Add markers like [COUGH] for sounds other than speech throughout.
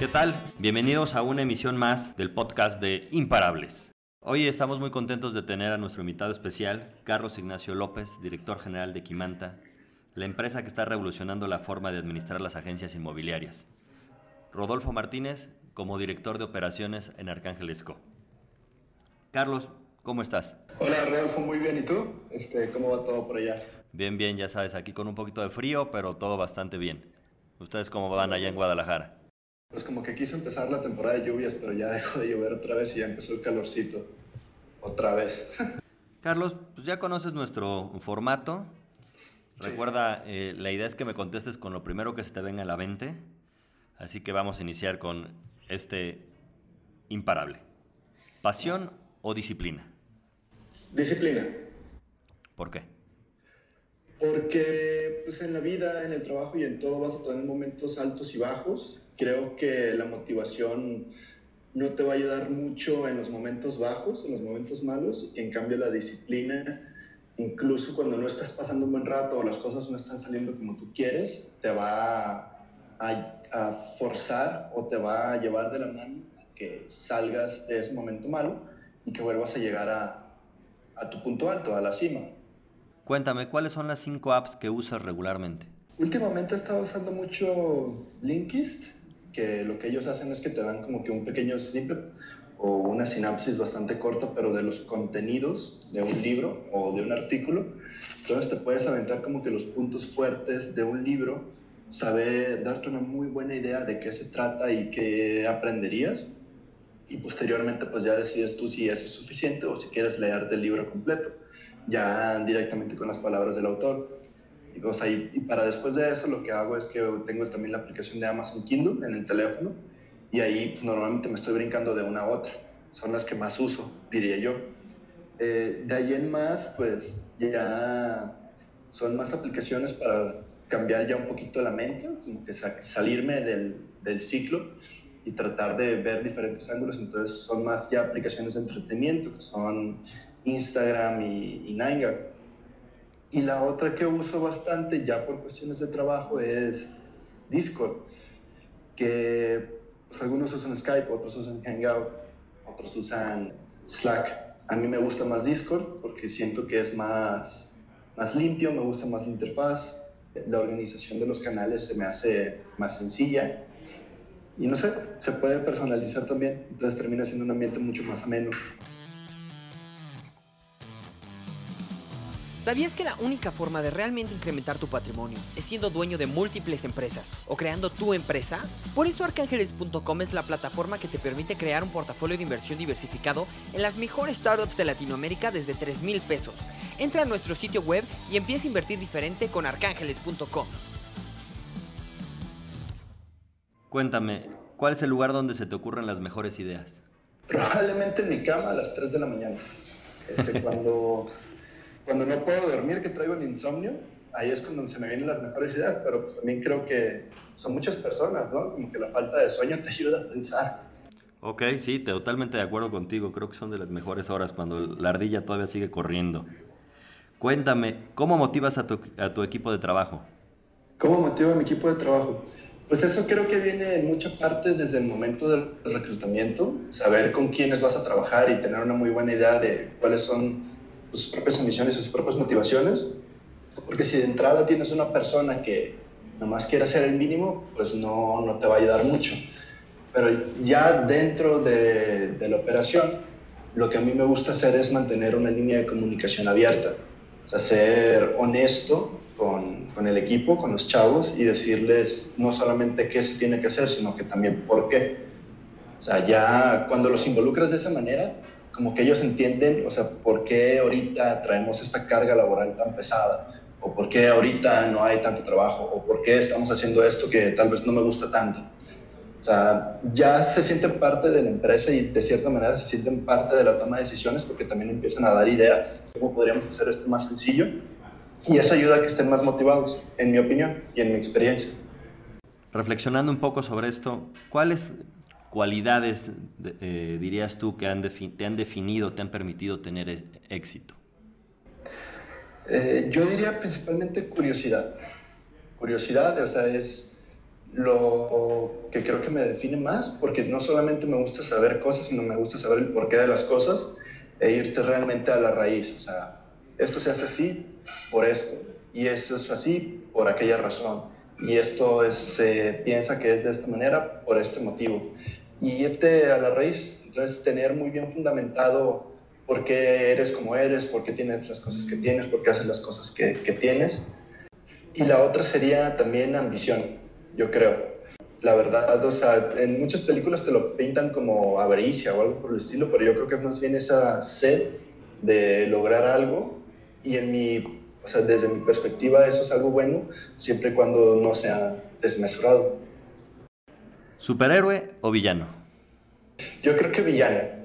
¿Qué tal? Bienvenidos a una emisión más del podcast de Imparables. Hoy estamos muy contentos de tener a nuestro invitado especial, Carlos Ignacio López, director general de Quimanta, la empresa que está revolucionando la forma de administrar las agencias inmobiliarias. Rodolfo Martínez, como director de operaciones en Arcángel Esco. Carlos, ¿cómo estás? Hola Rodolfo, muy bien. ¿Y tú? Este, ¿Cómo va todo por allá? Bien, bien, ya sabes, aquí con un poquito de frío, pero todo bastante bien. ¿Ustedes cómo van allá en Guadalajara? Pues como que quiso empezar la temporada de lluvias, pero ya dejó de llover otra vez y ya empezó el calorcito. Otra vez. [LAUGHS] Carlos, pues ya conoces nuestro formato. Recuerda, eh, la idea es que me contestes con lo primero que se te venga a la mente. Así que vamos a iniciar con este imparable. ¿Pasión o disciplina? Disciplina. ¿Por qué? Porque pues, en la vida, en el trabajo y en todo vas a tener momentos altos y bajos. Creo que la motivación no te va a ayudar mucho en los momentos bajos, en los momentos malos. Y en cambio la disciplina, incluso cuando no estás pasando un buen rato o las cosas no están saliendo como tú quieres, te va a, a forzar o te va a llevar de la mano a que salgas de ese momento malo y que vuelvas a llegar a, a tu punto alto, a la cima. Cuéntame, ¿cuáles son las cinco apps que usas regularmente? Últimamente he estado usando mucho Blinkist, que lo que ellos hacen es que te dan como que un pequeño snippet o una sinapsis bastante corta, pero de los contenidos de un libro o de un artículo. Entonces te puedes aventar como que los puntos fuertes de un libro, saber darte una muy buena idea de qué se trata y qué aprenderías. Y posteriormente pues ya decides tú si eso es suficiente o si quieres leerte el libro completo ya directamente con las palabras del autor. Y, o sea, y, para después de eso lo que hago es que tengo también la aplicación de Amazon Kindle en el teléfono y ahí pues, normalmente me estoy brincando de una a otra. Son las que más uso, diría yo. Eh, de ahí en más, pues ya son más aplicaciones para cambiar ya un poquito la mente, como que salirme del, del ciclo y tratar de ver diferentes ángulos. Entonces son más ya aplicaciones de entretenimiento, que son Instagram y, y Y la otra que uso bastante ya por cuestiones de trabajo es Discord, que pues, algunos usan Skype, otros usan Hangout, otros usan Slack. A mí me gusta más Discord porque siento que es más, más limpio, me gusta más la interfaz, la organización de los canales se me hace más sencilla y no sé, se puede personalizar también, entonces termina siendo un ambiente mucho más ameno. ¿Sabías que la única forma de realmente incrementar tu patrimonio es siendo dueño de múltiples empresas o creando tu empresa? Por eso arcángeles.com es la plataforma que te permite crear un portafolio de inversión diversificado en las mejores startups de Latinoamérica desde 3 mil pesos. Entra a nuestro sitio web y empieza a invertir diferente con arcángeles.com. Cuéntame, ¿cuál es el lugar donde se te ocurren las mejores ideas? Probablemente en mi cama a las 3 de la mañana. Este, [LAUGHS] cuando cuando no puedo dormir, que traigo el insomnio, ahí es cuando se me vienen las mejores ideas, pero pues también creo que son muchas personas, ¿no? Como que la falta de sueño te ayuda a pensar. Ok, sí, totalmente de acuerdo contigo. Creo que son de las mejores horas cuando la ardilla todavía sigue corriendo. Cuéntame, ¿cómo motivas a tu, a tu equipo de trabajo? ¿Cómo motivo a mi equipo de trabajo? Pues eso creo que viene en mucha parte desde el momento del reclutamiento, saber con quiénes vas a trabajar y tener una muy buena idea de cuáles son sus propias ambiciones y sus propias motivaciones, porque si de entrada tienes una persona que nomás quiere hacer el mínimo, pues no, no te va a ayudar mucho. Pero ya dentro de, de, la operación, lo que a mí me gusta hacer es mantener una línea de comunicación abierta, o sea, ser honesto con, con el equipo, con los chavos y decirles no solamente qué se tiene que hacer, sino que también por qué. O sea, ya cuando los involucras de esa manera, como que ellos entienden, o sea, por qué ahorita traemos esta carga laboral tan pesada, o por qué ahorita no hay tanto trabajo, o por qué estamos haciendo esto que tal vez no me gusta tanto. O sea, ya se sienten parte de la empresa y de cierta manera se sienten parte de la toma de decisiones porque también empiezan a dar ideas. ¿Cómo podríamos hacer esto más sencillo? Y eso ayuda a que estén más motivados, en mi opinión y en mi experiencia. Reflexionando un poco sobre esto, ¿cuáles cualidades eh, dirías tú que han te han definido, te han permitido tener e-, éxito? Eh, yo diría principalmente curiosidad. Curiosidad, o sea, es lo que creo que me define más, porque no solamente me gusta saber cosas, sino me gusta saber el porqué de las cosas e irte realmente a la raíz. O sea, esto se hace así por esto, y eso es así por aquella razón, y esto se piensa que es de esta manera por este motivo. Y irte a la raíz, entonces tener muy bien fundamentado por qué eres como eres, por qué tienes las cosas que tienes, por qué haces las cosas que, que tienes. Y la otra sería también ambición, yo creo. La verdad, o sea, en muchas películas te lo pintan como avaricia o algo por el estilo, pero yo creo que más bien esa sed de lograr algo y en mi, o sea, desde mi perspectiva eso es algo bueno siempre y cuando no sea desmesurado. ¿Superhéroe o villano? Yo creo que villano.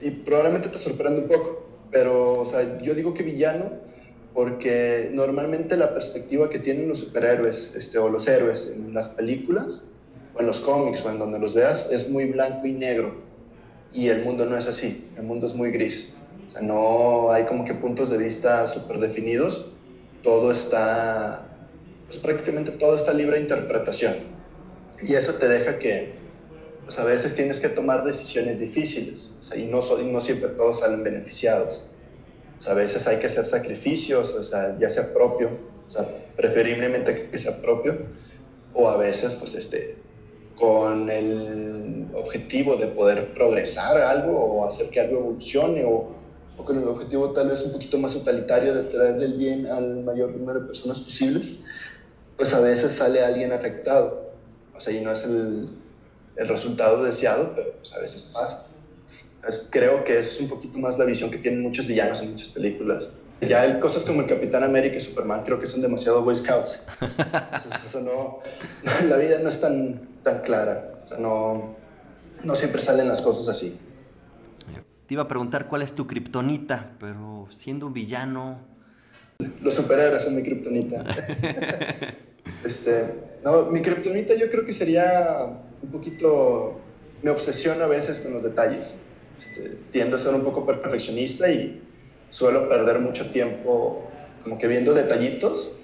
Y probablemente te sorprende un poco, pero o sea, yo digo que villano porque normalmente la perspectiva que tienen los superhéroes este, o los héroes en las películas o en los cómics o en donde los veas es muy blanco y negro y el mundo no es así, el mundo es muy gris. O sea, no hay como que puntos de vista súper definidos, todo está, pues prácticamente todo está libre de interpretación. Y eso te deja que, pues a veces tienes que tomar decisiones difíciles, o sea, y, no, y no siempre todos salen beneficiados. O sea, a veces hay que hacer sacrificios, o sea, ya sea propio, o sea, preferiblemente que sea propio, o a veces, pues, este, con el objetivo de poder progresar algo o hacer que algo evolucione o, o con el objetivo tal vez un poquito más totalitario de traerle el bien al mayor número de personas posibles, pues a veces sale alguien afectado. O sea, y no es el, el resultado deseado, pero pues a veces pasa. Entonces, creo que es un poquito más la visión que tienen muchos villanos en muchas películas. Ya cosas como el Capitán América y Superman creo que son demasiado Boy Scouts. Entonces, eso no, [LAUGHS] la vida no es tan, tan clara. O sea, no, no siempre salen las cosas así. Te iba a preguntar cuál es tu kriptonita, pero siendo un villano. Los superhéroes son mi kriptonita. [LAUGHS] este, no, mi kriptonita yo creo que sería un poquito. Me obsesiona a veces con los detalles. Este, tiendo a ser un poco perfeccionista y suelo perder mucho tiempo como que viendo detallitos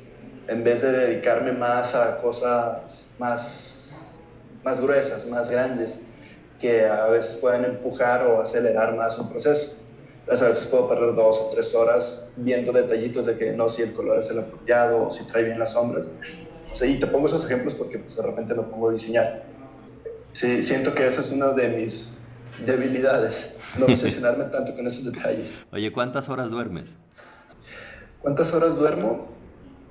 en vez de dedicarme más a cosas más, más gruesas, más grandes que a veces pueden empujar o acelerar más un proceso. Entonces a veces puedo perder dos o tres horas viendo detallitos de que no, si el color es el apropiado o si trae bien las sombras. O sea, y te pongo esos ejemplos porque pues, de repente lo pongo a diseñar. Sí, siento que eso es una de mis debilidades, [LAUGHS] no obsesionarme tanto con esos detalles. Oye, ¿cuántas horas duermes? ¿Cuántas horas duermo?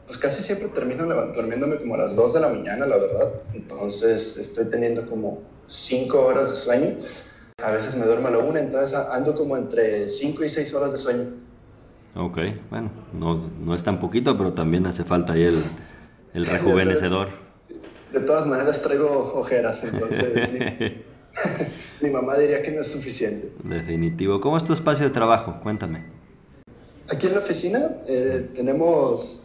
Pues casi siempre termino durmiéndome como a las 2 de la mañana, la verdad. Entonces estoy teniendo como 5 horas de sueño. A veces me duermo a la 1, entonces ando como entre 5 y 6 horas de sueño. Ok, bueno, no, no es tan poquito, pero también hace falta ahí el, el rejuvenecedor. De, de, todas maneras traigo ojeras, entonces mi, [LAUGHS] mi mamá diría que no es suficiente. Definitivo. ¿Cómo es tu espacio de trabajo? Cuéntame. Aquí en la oficina eh, tenemos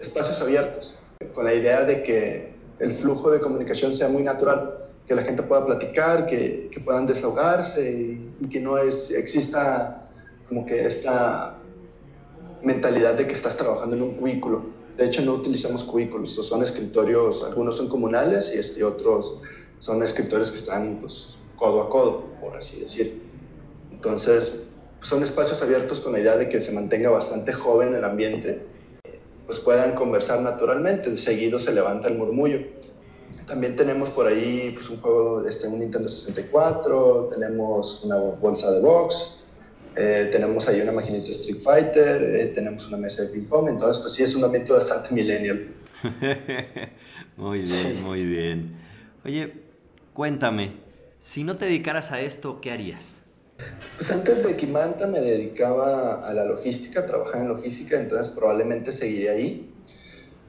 espacios abiertos, con la idea de que el flujo de comunicación sea muy natural, que la gente pueda platicar, que, que puedan desahogarse y, que no exista como que esta mentalidad de que estás trabajando en un cubículo. De hecho, no utilizamos cubículos, son escritorios, algunos son comunales y este, otros son escritorios que están pues, codo a codo, por así decir. Entonces, son espacios abiertos con la idea de que se mantenga bastante joven el ambiente pues puedan conversar naturalmente. Seguido se levanta el murmullo. También tenemos por ahí pues, un juego, este, un Nintendo 64, tenemos una bolsa de box, eh, tenemos ahí una maquinita Street Fighter, eh, tenemos una mesa de ping pong, entonces pues sí es un ambiente bastante millennial. [LAUGHS] muy bien, sí. muy bien. Oye, cuéntame, si no te dedicaras a esto, ¿qué harías? Pues antes de Kimanta me dedicaba a la logística, trabajaba en logística, entonces probablemente seguiría ahí.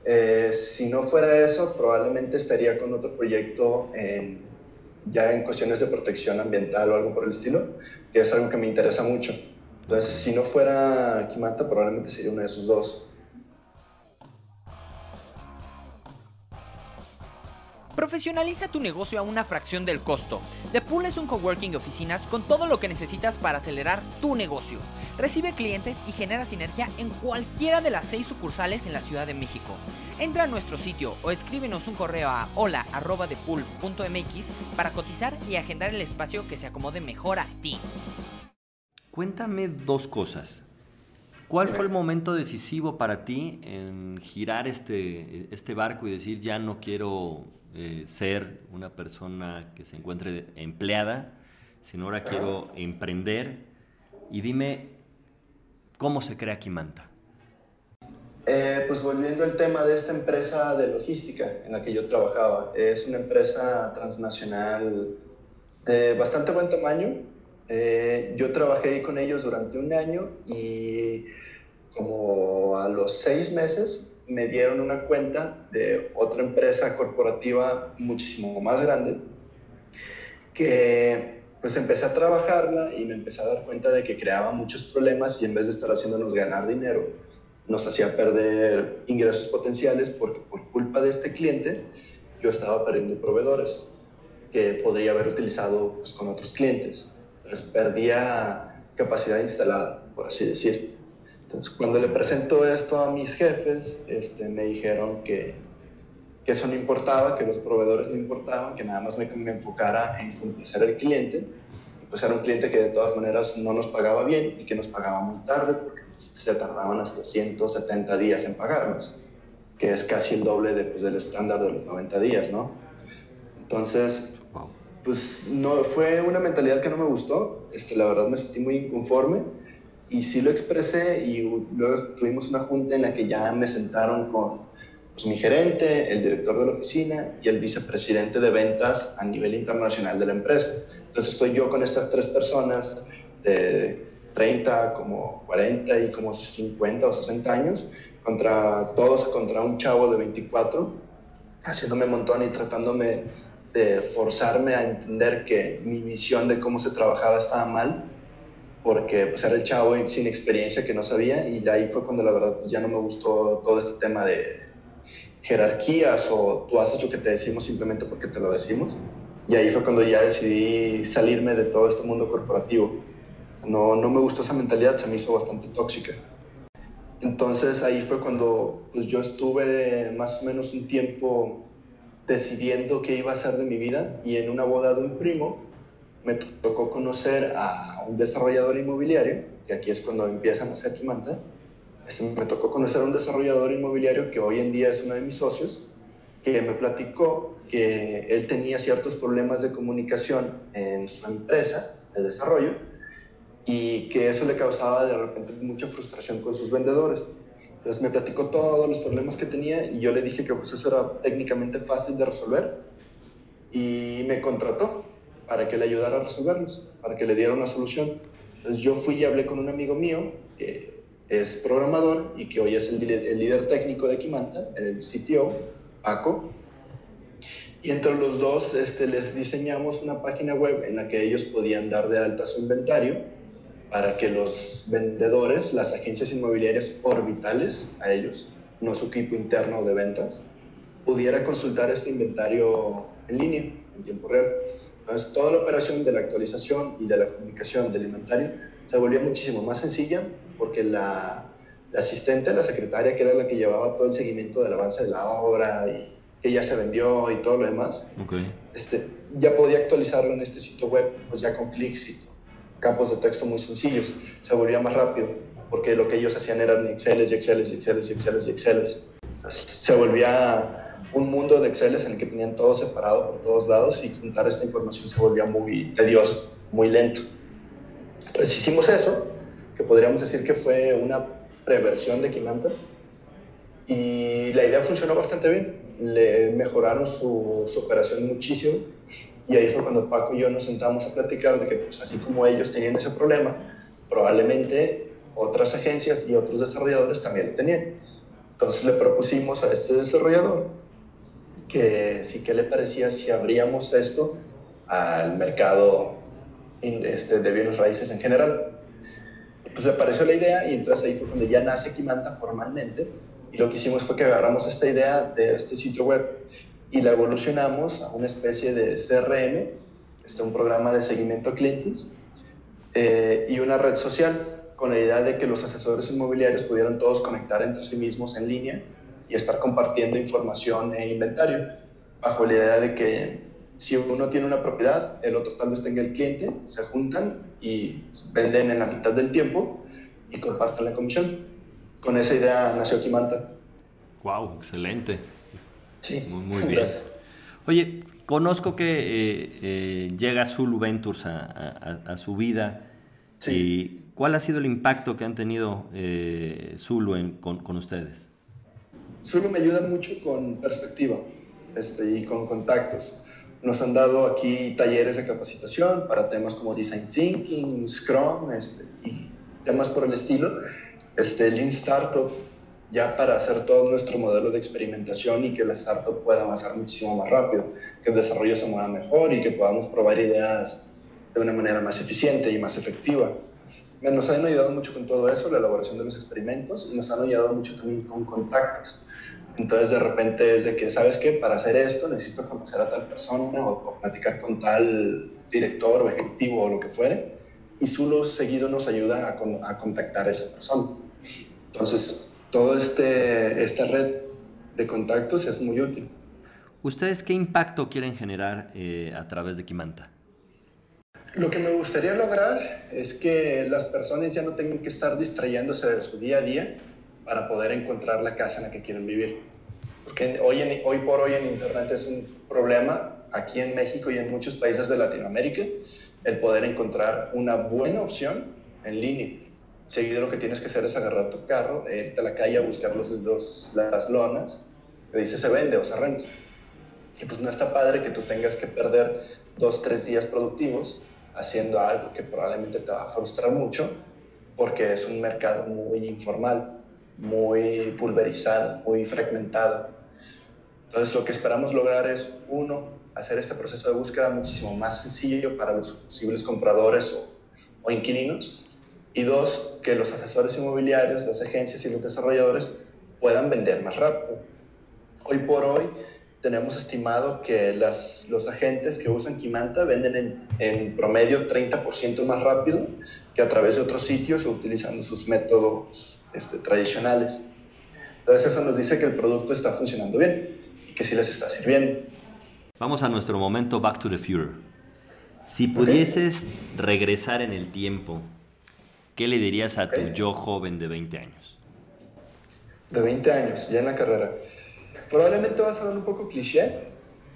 Eh, si no fuera eso, probablemente estaría con otro proyecto en, ya en cuestiones de protección ambiental o algo por el estilo, que es algo que me interesa mucho. Entonces, si no fuera Kimanta, probablemente sería uno de esos dos. Profesionaliza tu negocio a una fracción del costo. The Pool es un coworking de oficinas con todo lo que necesitas para acelerar tu negocio. Recibe clientes y genera sinergia en cualquiera de las seis sucursales en la Ciudad de México. Entra a nuestro sitio o escríbenos un correo a hola.depool.mx para cotizar y agendar el espacio que se acomode mejor a ti. Cuéntame dos cosas. ¿Cuál fue el momento decisivo para ti en girar este, este barco y decir ya no quiero eh, ser una persona que se encuentre empleada, sino ahora quiero emprender? Y dime, ¿cómo se crea Kimanta? Eh, pues volviendo al tema de esta empresa de logística en la que yo trabajaba, es una empresa transnacional de bastante buen tamaño. Eh, yo trabajé con ellos durante un año y como a los seis meses me dieron una cuenta de otra empresa corporativa muchísimo más grande que pues empecé a trabajarla y me empecé a dar cuenta de que creaba muchos problemas y en vez de estar haciéndonos ganar dinero, nos hacía perder ingresos potenciales porque por culpa de este cliente yo estaba perdiendo proveedores que podría haber utilizado pues, con otros clientes. Entonces perdía capacidad instalada, por así decir. Entonces cuando le presento esto a mis jefes, este, me dijeron que, que eso no importaba, que los proveedores no importaban, que nada más me, me enfocara en complacer al cliente. pues era un cliente que de todas maneras no nos pagaba bien y que nos pagaba muy tarde porque se tardaban hasta 170 días en pagarnos, que es casi el doble de, pues, del estándar de los 90 días, ¿no? Entonces, pues no, fue una mentalidad que no me gustó, este, la verdad me sentí muy inconforme y sí lo expresé y luego tuvimos una junta en la que ya me sentaron con pues, mi gerente, el director de la oficina y el vicepresidente de ventas a nivel internacional de la empresa. Entonces estoy yo con estas tres personas de 30, como 40 y como 50 o 60 años, contra todos, contra un chavo de 24, haciéndome un montón y tratándome de forzarme a entender que mi visión de cómo se trabajaba estaba mal, porque pues, era el chavo sin experiencia que no sabía, y de ahí fue cuando la verdad pues, ya no me gustó todo este tema de jerarquías o tú haces lo que te decimos simplemente porque te lo decimos. Y ahí fue cuando ya decidí salirme de todo este mundo corporativo no, no me gustó esa mentalidad, se me hizo bastante tóxica. Entonces ahí fue cuando pues, yo estuve más o menos un tiempo decidiendo qué iba a hacer de mi vida y en una boda de un primo me tocó conocer a un desarrollador inmobiliario, que aquí es cuando empiezan a hacer Kimanta. Me tocó conocer a un desarrollador inmobiliario que hoy en día es uno de mis socios, que me platicó que él tenía ciertos problemas de comunicación en su empresa de desarrollo y que eso le causaba de repente mucha frustración con sus vendedores. Entonces me platicó todos los problemas que tenía y yo le dije que pues eso era técnicamente fácil de resolver y me contrató para que le ayudara a resolverlos, para que le diera una solución. Entonces yo fui y hablé con un amigo mío que es programador y que hoy es el, líder técnico de Kimanta, el CTO, Paco, y entre los dos este, les diseñamos una página web en la que ellos podían dar de alta su inventario para que los vendedores, las agencias inmobiliarias orbitales a ellos, no su equipo interno de ventas, pudiera consultar este inventario en línea, en tiempo real. Entonces, toda la operación de la actualización y de la comunicación del inventario se volvía muchísimo más sencilla porque la, la asistente, la secretaria, que era la que llevaba todo el seguimiento del avance de la obra y que ya se vendió y todo lo demás, okay. este, ya podía actualizarlo en este sitio web, pues ya con clics y campos de texto muy sencillos, se volvía más rápido, porque lo que ellos hacían eran Exceles y Exceles y Exceles y Exceles y Exceles. Se volvía un mundo de Exceles en el que tenían todo separado por todos lados y juntar esta información se volvía muy tedioso, muy lento. Entonces hicimos eso, que podríamos decir que fue una preversión de Kimanta, y la idea funcionó bastante bien. Le mejoraron su, su operación muchísimo y ahí fue cuando Paco y yo nos sentamos a platicar de que, pues, así como ellos tenían ese problema, probablemente otras agencias y otros desarrolladores también lo tenían. Entonces le propusimos a este desarrollador que sí que le parecía si abríamos esto al mercado este, de bienes raíces en general. Pues le pareció la idea y entonces ahí fue cuando ya nace Kimanta formalmente y lo que hicimos fue que agarramos esta idea de este sitio web y la evolucionamos a una especie de CRM, este, un programa de seguimiento a clientes eh, y una red social con la idea de que los asesores inmobiliarios pudieran todos conectar entre sí mismos en línea y estar compartiendo información e inventario, bajo la idea de que si uno tiene una propiedad, el otro tal vez tenga el cliente, se juntan y venden en la mitad del tiempo y comparten la comisión. Con esa idea nació Kimanta. Wow, excelente. Sí, muy, muy [LAUGHS] bien. Oye, conozco que eh, eh, llega Zulu Ventures a, su vida. Sí. Y ¿Cuál ha sido el impacto que han tenido eh, Zulu con, con, ustedes? Zulu me ayuda mucho con perspectiva este, y con contactos. Nos han dado aquí talleres de capacitación para temas como Design Thinking, Scrum este, y temas por el estilo. Este, Lean Startup, ya para hacer todo nuestro modelo de experimentación y que la startup pueda avanzar muchísimo más rápido, que el desarrollo se mueva mejor y que podamos probar ideas de una manera más eficiente y más efectiva. Nos han ayudado mucho con todo eso, la elaboración de los experimentos, y nos han ayudado mucho también con contactos. Entonces, de repente es de que, ¿sabes qué? Para hacer esto necesito conocer a tal persona o, platicar con tal director o ejecutivo o lo que fuere. Y Zulu seguido nos ayuda a, a contactar a esa persona. Entonces, toda este, esta red de contactos es muy útil. ¿Ustedes qué impacto quieren generar eh, a través de Kimanta? Lo que me gustaría lograr es que las personas ya no tengan que estar distrayéndose de su día a día para poder encontrar la casa en la que quieren vivir. Porque hoy, en, hoy por hoy en Internet es un problema aquí en México y en muchos países de Latinoamérica el poder encontrar una buena opción en línea. Seguido lo que tienes que hacer es agarrar tu carro, e irte a la calle a buscar los, los, las lonas que dice se vende o se renta. Y pues no está padre que tú tengas que perder dos, tres días productivos haciendo algo que probablemente te va a frustrar mucho porque es un mercado muy informal, muy pulverizado, muy fragmentado. Entonces lo que esperamos lograr es, uno, hacer este proceso de búsqueda muchísimo más sencillo para los posibles compradores o, o inquilinos. Y dos, que los asesores inmobiliarios, las agencias y los desarrolladores puedan vender más rápido. Hoy por hoy, tenemos estimado que las, los agentes que usan Kimanta venden en, en promedio 30% más rápido que a través de otros sitios utilizando sus métodos este, tradicionales. Entonces eso nos dice que el producto está funcionando bien y que sí les está sirviendo. Vamos a nuestro momento Back to the Future. Si pudieses regresar en el tiempo, ¿qué le dirías a tu yo joven de 20 años? De 20 años, ya en la carrera. Probablemente va a sonar un poco cliché,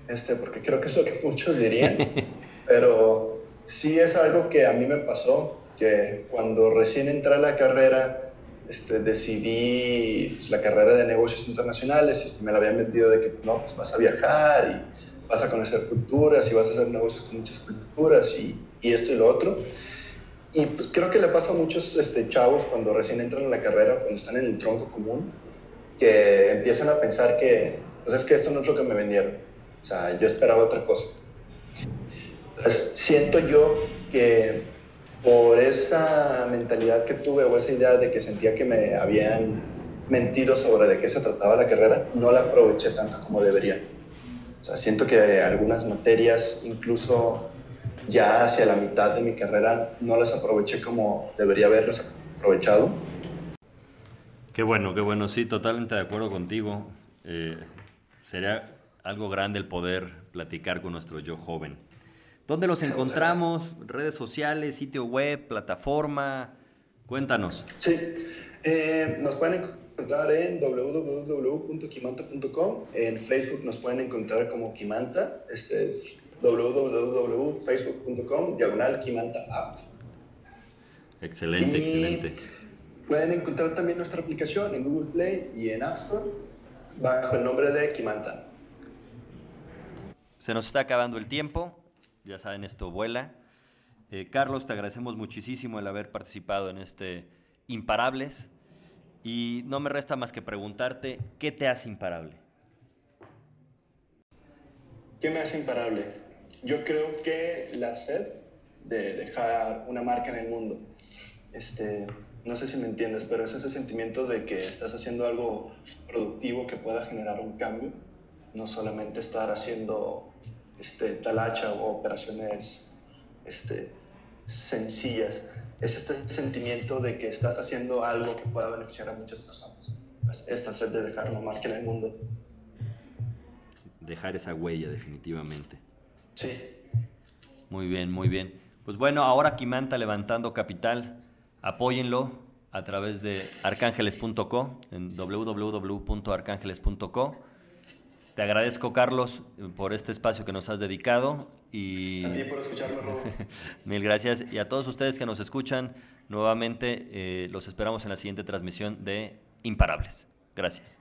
este, porque creo que es lo que [LAUGHS] muchos dirían, [LAUGHS] pero sí es algo que a mí me pasó, que cuando recién entré a la carrera, este, decidí pues, la carrera de negocios internacionales y me la habían vendido de que no, pues vas a viajar y vas a conocer culturas y vas a hacer negocios con muchas culturas y, y esto y lo otro. Y pues creo que le pasa a muchos este, chavos cuando recién entran en la carrera, cuando están en el tronco común, que empiezan a pensar que, pues es que esto no es lo que me vendieron. O sea, yo esperaba otra cosa. Entonces, siento yo que por esa mentalidad que tuve o esa idea de que sentía que me habían mentido sobre de qué se trataba la carrera, no la aproveché tanto como debería. O sea, siento que algunas materias, incluso ya hacia la mitad de mi carrera, no las aproveché como debería haberlas aprovechado Qué bueno, qué bueno. Sí, totalmente de acuerdo contigo. Eh, sería algo grande el poder platicar con nuestro yo joven. ¿Dónde los encontramos? ¿Redes sociales, sitio web, plataforma? Cuéntanos. Sí, eh, nos pueden encontrar en www.kimanta.com. En Facebook nos pueden encontrar como Kimanta, este, www.facebook.com, diagonal Kimanta App. Excelente, excelente. Pueden encontrar también nuestra aplicación en Google Play y en App Store bajo el nombre de Kimanta. Se nos está acabando el tiempo, ya saben, esto vuela. Eh, Carlos, te agradecemos muchísimo el haber participado en este Imparables y no me resta más que preguntarte, ¿qué te hace imparable? ¿Qué me hace imparable? Yo creo que la sed de dejar una marca en el mundo. Este, no sé si me entiendes, pero es ese sentimiento de que estás haciendo algo productivo que pueda generar un cambio, no solamente estar haciendo este, talacha o operaciones este, sencillas. Es este sentimiento de que estás haciendo algo que pueda beneficiar a muchas personas. Pues esta sed de dejar una marca en el mundo. Dejar esa huella, definitivamente. Sí. Muy bien, muy bien. Pues bueno, ahora Quimanta levantando capital, apóyenlo a través de arcángeles.co, en www.arcángeles.co. Te agradezco, Carlos, por este espacio que nos has dedicado. Y... A ti por escucharme. [LAUGHS] Mil gracias. Y a todos ustedes que nos escuchan, nuevamente eh, los esperamos en la siguiente transmisión de Imparables. Gracias.